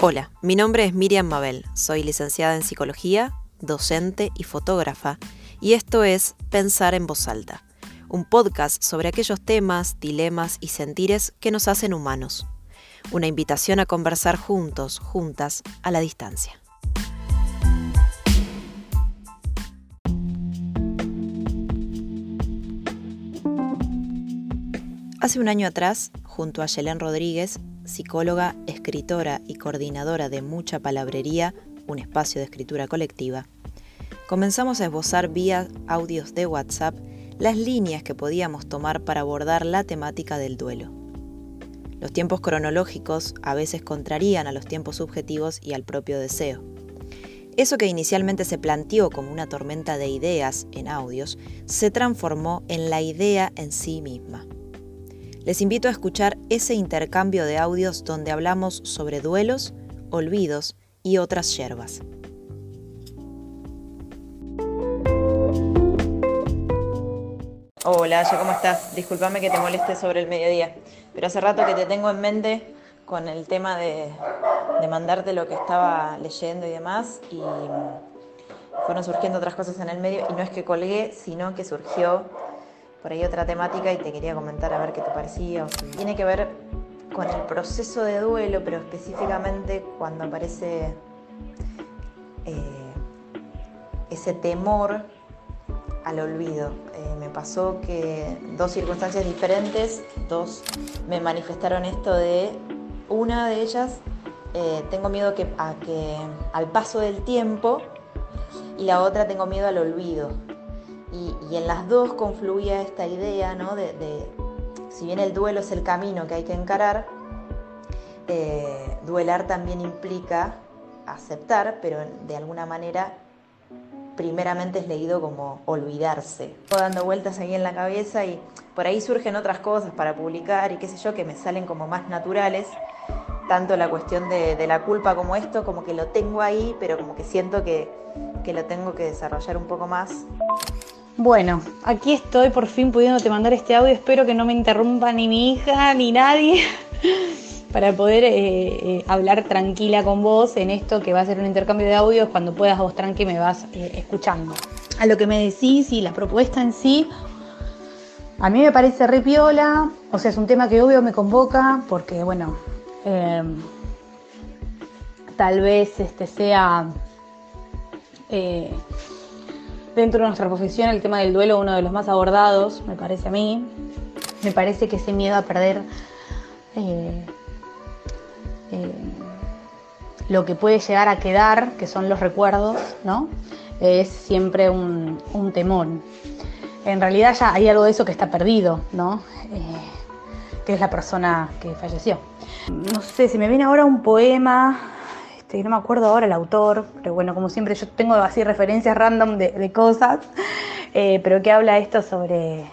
Hola, mi nombre es Miriam Mabel, soy licenciada en psicología, docente y fotógrafa, y esto es Pensar en voz alta, un podcast sobre aquellos temas, dilemas y sentires que nos hacen humanos. Una invitación a conversar juntos, juntas, a la distancia. Hace un año atrás, junto a Yelén Rodríguez, psicóloga, escritora y coordinadora de Mucha Palabrería, un espacio de escritura colectiva, comenzamos a esbozar vía audios de WhatsApp las líneas que podíamos tomar para abordar la temática del duelo. Los tiempos cronológicos a veces contrarían a los tiempos subjetivos y al propio deseo. Eso que inicialmente se planteó como una tormenta de ideas en audios se transformó en la idea en sí misma. Les invito a escuchar ese intercambio de audios donde hablamos sobre duelos, olvidos y otras yerbas. Hola, ¿cómo estás? Discúlpame que te moleste sobre el mediodía, pero hace rato que te tengo en mente con el tema de, de mandarte lo que estaba leyendo y demás, y fueron surgiendo otras cosas en el medio, y no es que colgué, sino que surgió por ahí otra temática y te quería comentar a ver qué te parecía. Tiene que ver con el proceso de duelo, pero específicamente cuando aparece eh, ese temor al olvido. Eh, me pasó que dos circunstancias diferentes, dos me manifestaron esto de una de ellas, eh, tengo miedo que, a que al paso del tiempo y la otra tengo miedo al olvido. Y, en las dos confluía esta idea, ¿no? De, si bien el duelo es el camino que hay que encarar, eh, duelar también implica aceptar, pero de alguna manera primeramente es leído como olvidarse. Dando vueltas ahí en la cabeza y por ahí surgen otras cosas para publicar y qué sé yo, que me salen como más naturales. Tanto la cuestión de, la culpa como esto, como que lo tengo ahí, pero como que siento que, que lo tengo que desarrollar un poco más. Bueno, aquí estoy por fin pudiéndote mandar este audio. Espero que no me interrumpa ni mi hija ni nadie para poder eh, eh, hablar tranquila con vos en esto que va a ser un intercambio de audios. Cuando puedas vos tranqui me vas eh, escuchando. A lo que me decís y la propuesta en sí, a mí me parece re piola. O sea, es un tema que obvio me convoca porque, bueno, tal vez este sea dentro de nuestra profesión el tema del duelo uno de los más abordados, me parece a mí. Me parece que ese miedo a perder eh, eh, lo que puede llegar a quedar, que son los recuerdos, ¿no? Es siempre un, temor. En realidad ya hay algo de eso que está perdido, ¿no? Eh, que es la persona que falleció. No sé, si me viene ahora un poema este, no me acuerdo ahora el autor, pero bueno, como siempre yo tengo así referencias random de, cosas, eh, pero que habla esto sobre,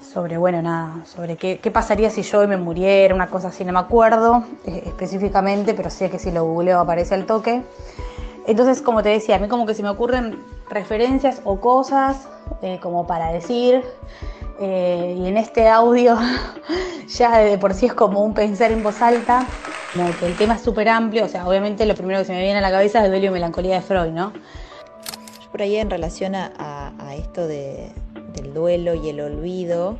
sobre, bueno, nada, sobre qué, pasaría si yo me muriera, una cosa así, no me acuerdo eh, específicamente, pero sé que si lo googleo aparece al toque. Entonces, como te decía, a mí como que se me ocurren referencias o cosas eh, como para decir, y en este audio ya de por sí es como un pensar en voz alta, como que el tema es súper amplio, o sea, obviamente lo primero que se me viene a la cabeza es el duelo y melancolía de Freud, ¿no? Yo por ahí en relación a, esto del duelo y el olvido,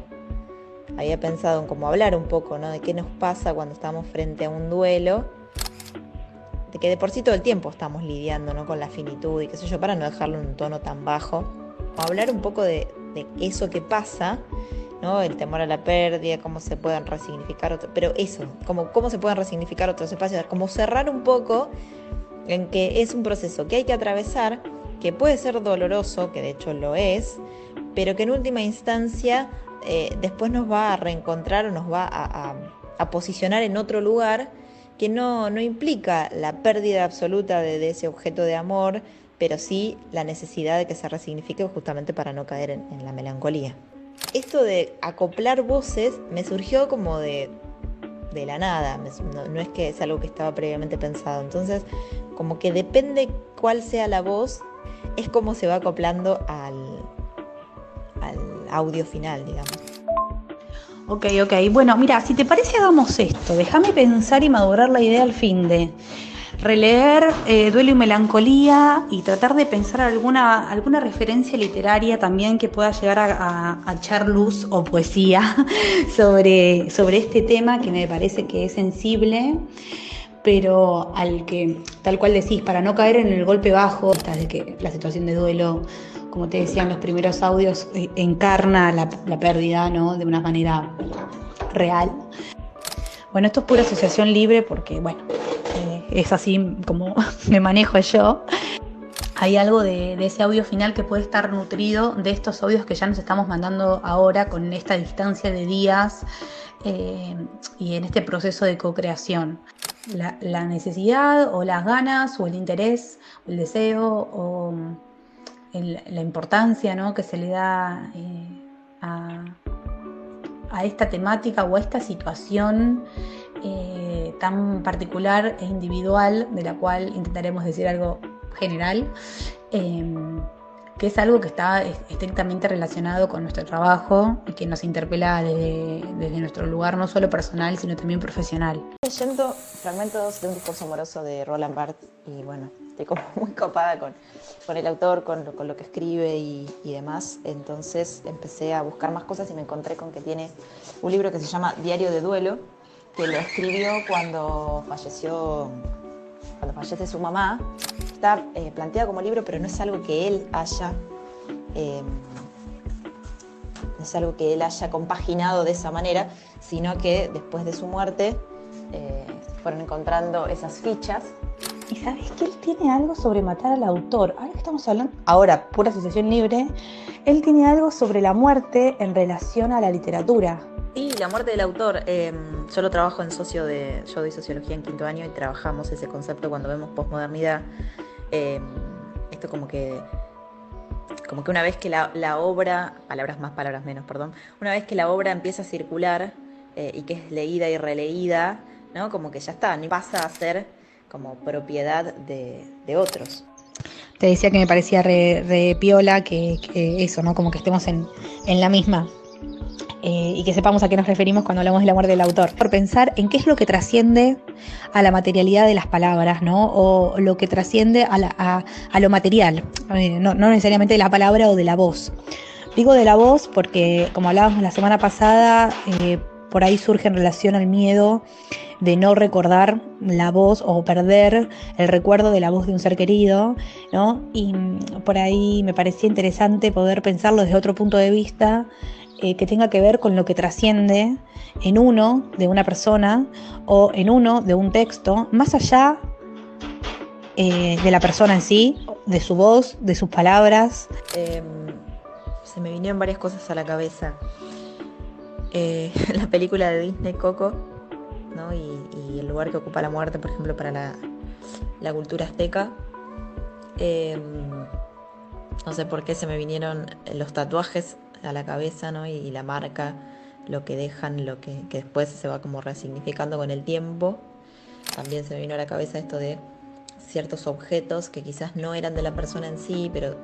había pensado en cómo hablar un poco, ¿no? De qué nos pasa cuando estamos frente a un duelo, de que de por sí todo el tiempo estamos lidiando, ¿no? Con la finitud y qué sé yo, para no dejarlo en un tono tan bajo. Hablar un poco de, de eso que pasa el temor a la pérdida, cómo se pueden resignificar otros, pero eso, como cómo se pueden resignificar otros espacios, como cerrar un poco en que es un proceso que hay que atravesar, que puede ser doloroso, que de hecho lo es, pero que en última instancia eh, después nos va a reencontrar o nos va a, posicionar en otro lugar que no, implica la pérdida absoluta de, ese objeto de amor, pero sí la necesidad de que se resignifique justamente para no caer en la melancolía esto de acoplar voces me surgió como de, de la nada, no, es que es algo que estaba previamente pensado. Entonces, como que depende cuál sea la voz, es como se va acoplando al, al audio final, digamos. Ok, ok. Bueno, mira, si te parece hagamos esto. Déjame pensar y madurar la idea al fin de releer eh, Duelo y Melancolía y tratar de pensar alguna, alguna referencia literaria también que pueda llegar a, echar luz o poesía sobre, sobre este tema que me parece que es sensible pero al que, tal cual decís, para no caer en el golpe bajo, de que la situación de duelo, como te decía en los primeros audios, eh, encarna la, pérdida ¿no? de una manera real. Bueno, esto es pura asociación libre porque, bueno, es así como me manejo yo. Hay algo de, ese audio final que puede estar nutrido de estos audios que ya nos estamos mandando ahora con esta distancia de días eh, y en este proceso de co-creación la, necesidad o las ganas o el interés el deseo o la importancia ¿no? que se le da eh, a, esta temática o a esta situación eh, tan particular e individual de la cual intentaremos decir algo general. Em, que es algo que está estrictamente relacionado con nuestro trabajo y que nos interpela desde, nuestro lugar no solo personal, sino también profesional. Leyendo fragmentos de un discurso amoroso de Roland Barthes y bueno, estoy como muy copada con, con el autor, con lo, con lo que escribe y, y, demás, entonces empecé a buscar más cosas y me encontré con que tiene un libro que se llama Diario de Duelo, que lo escribió cuando falleció cuando fallece su mamá, está eh, planteado como libro, pero no es algo que él haya, em, es algo que él haya compaginado de esa manera, sino que después de su muerte eh, fueron encontrando esas fichas. Y sabes que él tiene algo sobre matar al autor. Ahora que estamos hablando, ahora, pura asociación libre, él tiene algo sobre la muerte en relación a la literatura. Y la muerte del autor. Eh, yo lo trabajo en socio de. Yo doy sociología en quinto año y trabajamos ese concepto cuando vemos posmodernidad. Em, esto como que. Como que una vez que la, obra, palabras más, palabras menos, perdón, una vez que la obra empieza a circular eh, y que es leída y releída, ¿no? Como que ya está, ni pasa a ser como propiedad de, otros. Te decía que me parecía re, piola que, eso, ¿no? Como que estemos en, en la misma. Eh, y que sepamos a qué nos referimos cuando hablamos de la muerte del autor. Por pensar en qué es lo que trasciende a la materialidad de las palabras, ¿no? O lo que trasciende a, lo material, eh, no, necesariamente de la palabra o de la voz. Digo de la voz porque, como hablábamos la semana pasada, eh, por ahí surge en relación al miedo de no recordar la voz o perder el recuerdo de la voz de un ser querido, ¿no? Y mm, por ahí me parecía interesante poder pensarlo desde otro punto de vista eh, que tenga que ver con lo que trasciende en uno de una persona o en uno de un texto, más allá eh, de la persona en sí, de su voz, de sus palabras. Em, se me vinieron varias cosas a la cabeza. Eh, la película de Disney Coco ¿no? y, el lugar que ocupa la muerte, por ejemplo, para la, cultura azteca. Em, no sé por qué se me vinieron los tatuajes a la cabeza, ¿no? Y, la marca, lo que dejan, lo que, después se va como resignificando con el tiempo. También se me vino a la cabeza esto de ciertos objetos que quizás no eran de la persona en sí, pero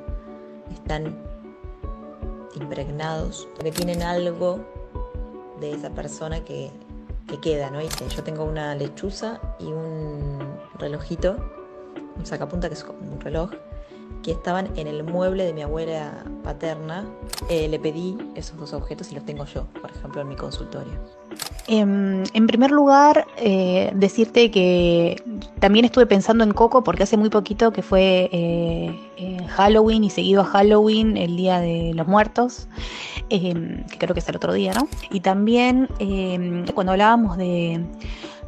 están impregnados, que tienen algo de esa persona que, que queda, ¿no? Y yo tengo una lechuza y un relojito, un sacapunta que es como un reloj, que estaban en el mueble de mi abuela paterna. Eh, le pedí esos dos objetos y los tengo yo, por ejemplo, en mi consultorio. Em, en, primer lugar, eh, decirte que también estuve pensando en Coco porque hace muy poquito que fue eh, Halloween y seguido a Halloween el Día de los Muertos, em, que creo que es el otro día, ¿no? Y también em, cuando hablábamos de,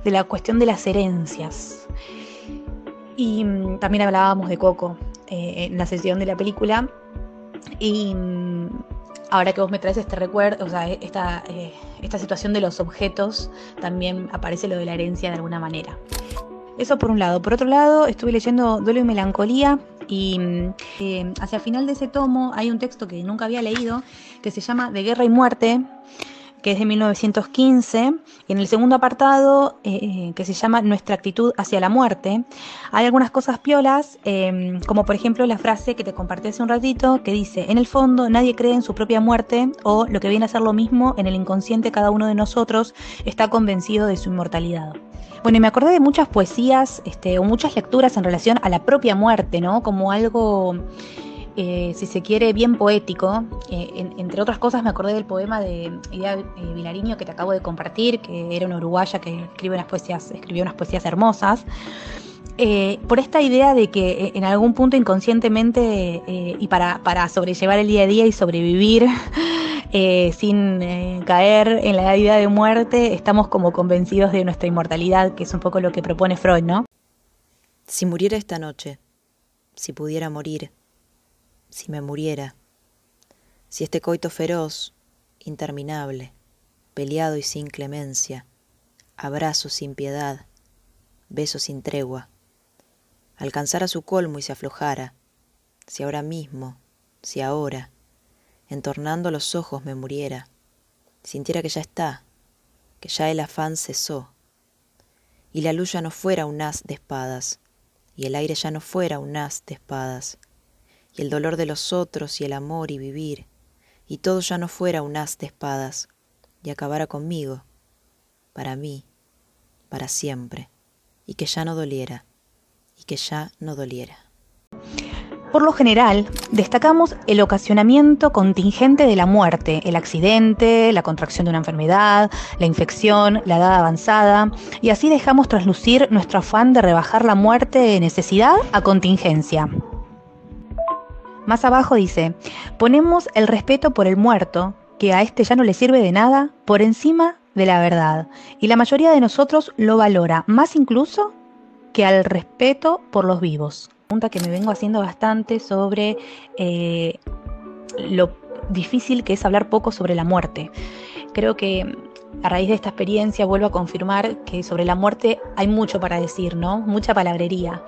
de la cuestión de las herencias. Y también hablábamos de Coco. Eh, en la sesión de la película. Y mm, ahora que vos me traes este recuerdo, o sea, esta, eh, esta situación de los objetos, también aparece lo de la herencia de alguna manera. Eso por un lado. Por otro lado, estuve leyendo Duelo y Melancolía y mm, eh, hacia final de ese tomo hay un texto que nunca había leído que se llama De Guerra y Muerte que es de 1915. Y en el segundo apartado, eh, que se llama Nuestra actitud hacia la muerte, hay algunas cosas piolas, em, como por ejemplo la frase que te compartí hace un ratito, que dice, en el fondo nadie cree en su propia muerte, o lo que viene a ser lo mismo, en el inconsciente cada uno de nosotros está convencido de su inmortalidad. Bueno, y me acordé de muchas poesías este, o muchas lecturas en relación a la propia muerte, ¿no? Como algo eh, si se quiere, bien poético. Eh, entre otras cosas, me acordé del poema de Idea eh, Vilariño que te acabo de compartir, que era una uruguaya que escribe unas poesías, escribió unas poesías hermosas. por esta idea de que en algún punto inconscientemente y para, sobrellevar el día a día y sobrevivir sin caer en la idea de muerte, estamos como convencidos de nuestra inmortalidad, que es un poco lo que propone Freud, ¿no? Si muriera esta noche, si pudiera morir, si me muriera, si este coito feroz, interminable, peleado y sin clemencia, abrazo sin piedad, beso sin tregua, alcanzara su colmo y se aflojara, si ahora mismo, si ahora, entornando los ojos me muriera, sintiera que ya está, que ya el afán cesó, y la luz ya no fuera un haz de espadas, y el aire ya no fuera un haz de espadas, y el dolor de los otros y el amor y vivir, y todo ya no fuera un haz de espadas, y acabara conmigo, para mí, para siempre, y que ya no doliera, y que ya no doliera. Por lo general, destacamos el ocasionamiento contingente de la muerte, el accidente, la contracción de una enfermedad, la infección, la edad avanzada, y así dejamos traslucir nuestro afán de rebajar la muerte de necesidad a contingencia. Más abajo dice, ponemos el respeto por el muerto, que a este ya no le sirve de nada, por encima de la verdad. Y la mayoría de nosotros lo valora, más incluso que al respeto por los vivos. Pregunta que me vengo haciendo bastante sobre eh, lo difícil que es hablar poco sobre la muerte. Creo que a raíz de esta experiencia vuelvo a confirmar que sobre la muerte hay mucho para decir, ¿no? Mucha palabrería.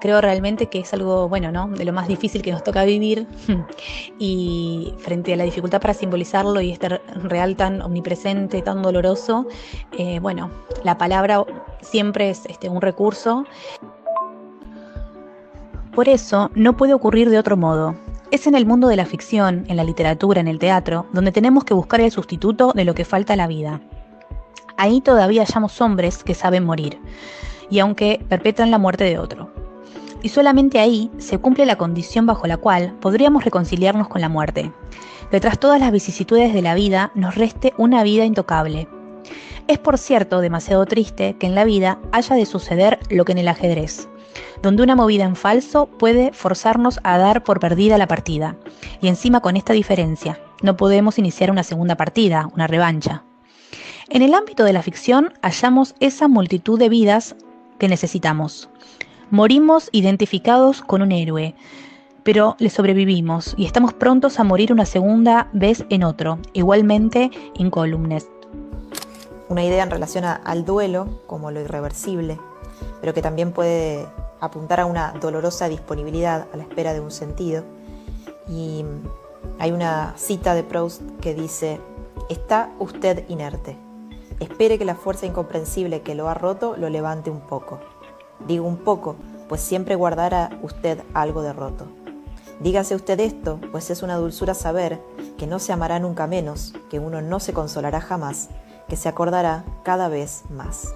Creo realmente que es algo, bueno, ¿no? De lo más difícil que nos toca vivir y frente a la dificultad para simbolizarlo y este real tan omnipresente, tan doloroso, eh, bueno, la palabra siempre es este, un recurso. Por eso no puede ocurrir de otro modo. Es en el mundo de la ficción, en la literatura, en el teatro, donde tenemos que buscar el sustituto de lo que falta a la vida. Ahí todavía hallamos hombres que saben morir, y aunque perpetran la muerte de otro. Y solamente ahí se cumple la condición bajo la cual podríamos reconciliarnos con la muerte, que tras todas las vicisitudes de la vida nos reste una vida intocable. Es por cierto demasiado triste que en la vida haya de suceder lo que en el ajedrez, donde una movida en falso puede forzarnos a dar por perdida la partida. Y encima con esta diferencia, no podemos iniciar una segunda partida, una revancha. En el ámbito de la ficción hallamos esa multitud de vidas que necesitamos. Morimos identificados con un héroe, pero le sobrevivimos y estamos prontos a morir una segunda vez en otro, igualmente incólumes. Una idea en relación al duelo como lo irreversible, pero que también puede apuntar a una dolorosa disponibilidad a la espera de un sentido. Y hay una cita de Proust que dice, está usted inerte. Espere que la fuerza incomprensible que lo ha roto lo levante un poco. Digo un poco, pues siempre guardará usted algo de roto. Dígase usted esto, pues es una dulzura saber que no se amará nunca menos, que uno no se consolará jamás, que se acordará cada vez más.